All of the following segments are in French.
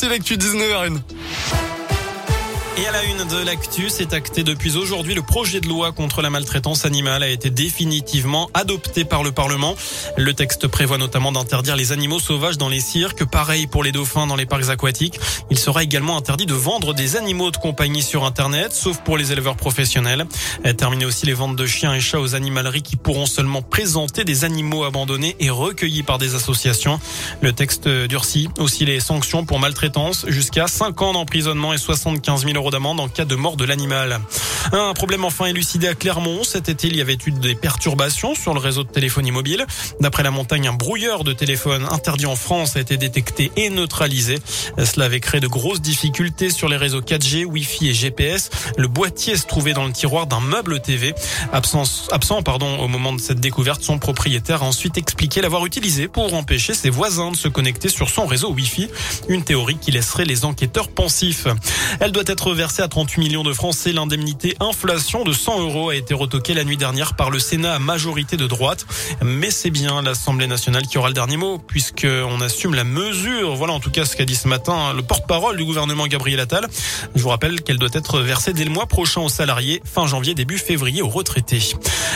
Voici l'actu 19h01. Et à la une de l'actu, c'est acté depuis aujourd'hui. Le projet de loi contre la maltraitance animale a été définitivement adopté par le Parlement. Le texte prévoit notamment d'interdire les animaux sauvages dans les cirques, pareil pour les dauphins dans les parcs aquatiques. Il sera également interdit de vendre des animaux de compagnie sur Internet, sauf pour les éleveurs professionnels. Terminer aussi les ventes de chiens et chats aux animaleries qui pourront seulement présenter des animaux abandonnés et recueillis par des associations. Le texte durcit aussi les sanctions pour maltraitance jusqu'à 5 ans d'emprisonnement et 75 000 euros d'amende en cas de mort de l'animal. Un problème enfin élucidé à Clermont. Cet été, il y avait eu des perturbations sur le réseau de téléphonie mobile. D'après la montagne, un brouilleur de téléphone interdit en France a été détecté et neutralisé. Cela avait créé de grosses difficultés sur les réseaux 4G, Wi-Fi et GPS. Le boîtier se trouvait dans le tiroir d'un meuble TV. Absent au moment de cette découverte, son propriétaire a ensuite expliqué l'avoir utilisé pour empêcher ses voisins de se connecter sur son réseau Wi-Fi. Une théorie qui laisserait les enquêteurs pensifs. Elle doit être versée à 38 millions de francs. C'est l'indemnité inflation de 100 euros a été retoquée la nuit dernière par le Sénat à majorité de droite. Mais c'est bien l'Assemblée nationale qui aura le dernier mot puisqu'on assume la mesure. Voilà en tout cas ce qu'a dit ce matin le porte-parole du gouvernement Gabriel Attal. Je vous rappelle qu'elle doit être versée dès le mois prochain aux salariés, fin janvier, début février aux retraités.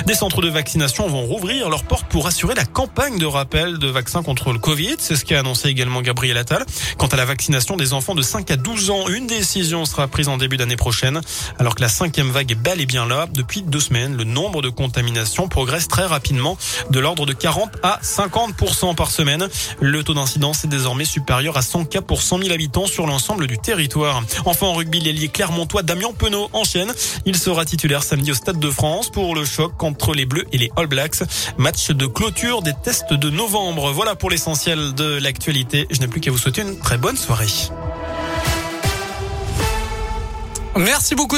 Des centres de vaccination vont rouvrir leurs portes pour assurer la campagne de rappel de vaccins contre le Covid. C'est ce qu'a annoncé également Gabriel Attal. Quant à la vaccination des enfants de 5 à 12 ans, une décision sera prise en début d'année prochaine. Alors que la cinquième vague est bel et bien là. Depuis deux semaines, le nombre de contaminations progresse très rapidement, de l'ordre de 40 à 50% par semaine. Le taux d'incidence est désormais supérieur à 100 cas pour 100 000 habitants sur l'ensemble du territoire. Enfin, en rugby, l'ailier clermontois Damien Penaud enchaîne. Il sera titulaire samedi au Stade de France pour le choc entre les Bleus et les All Blacks. Match de clôture des tests de novembre. Voilà pour l'essentiel de l'actualité. Je n'ai plus qu'à vous souhaiter une très bonne soirée. Merci beaucoup.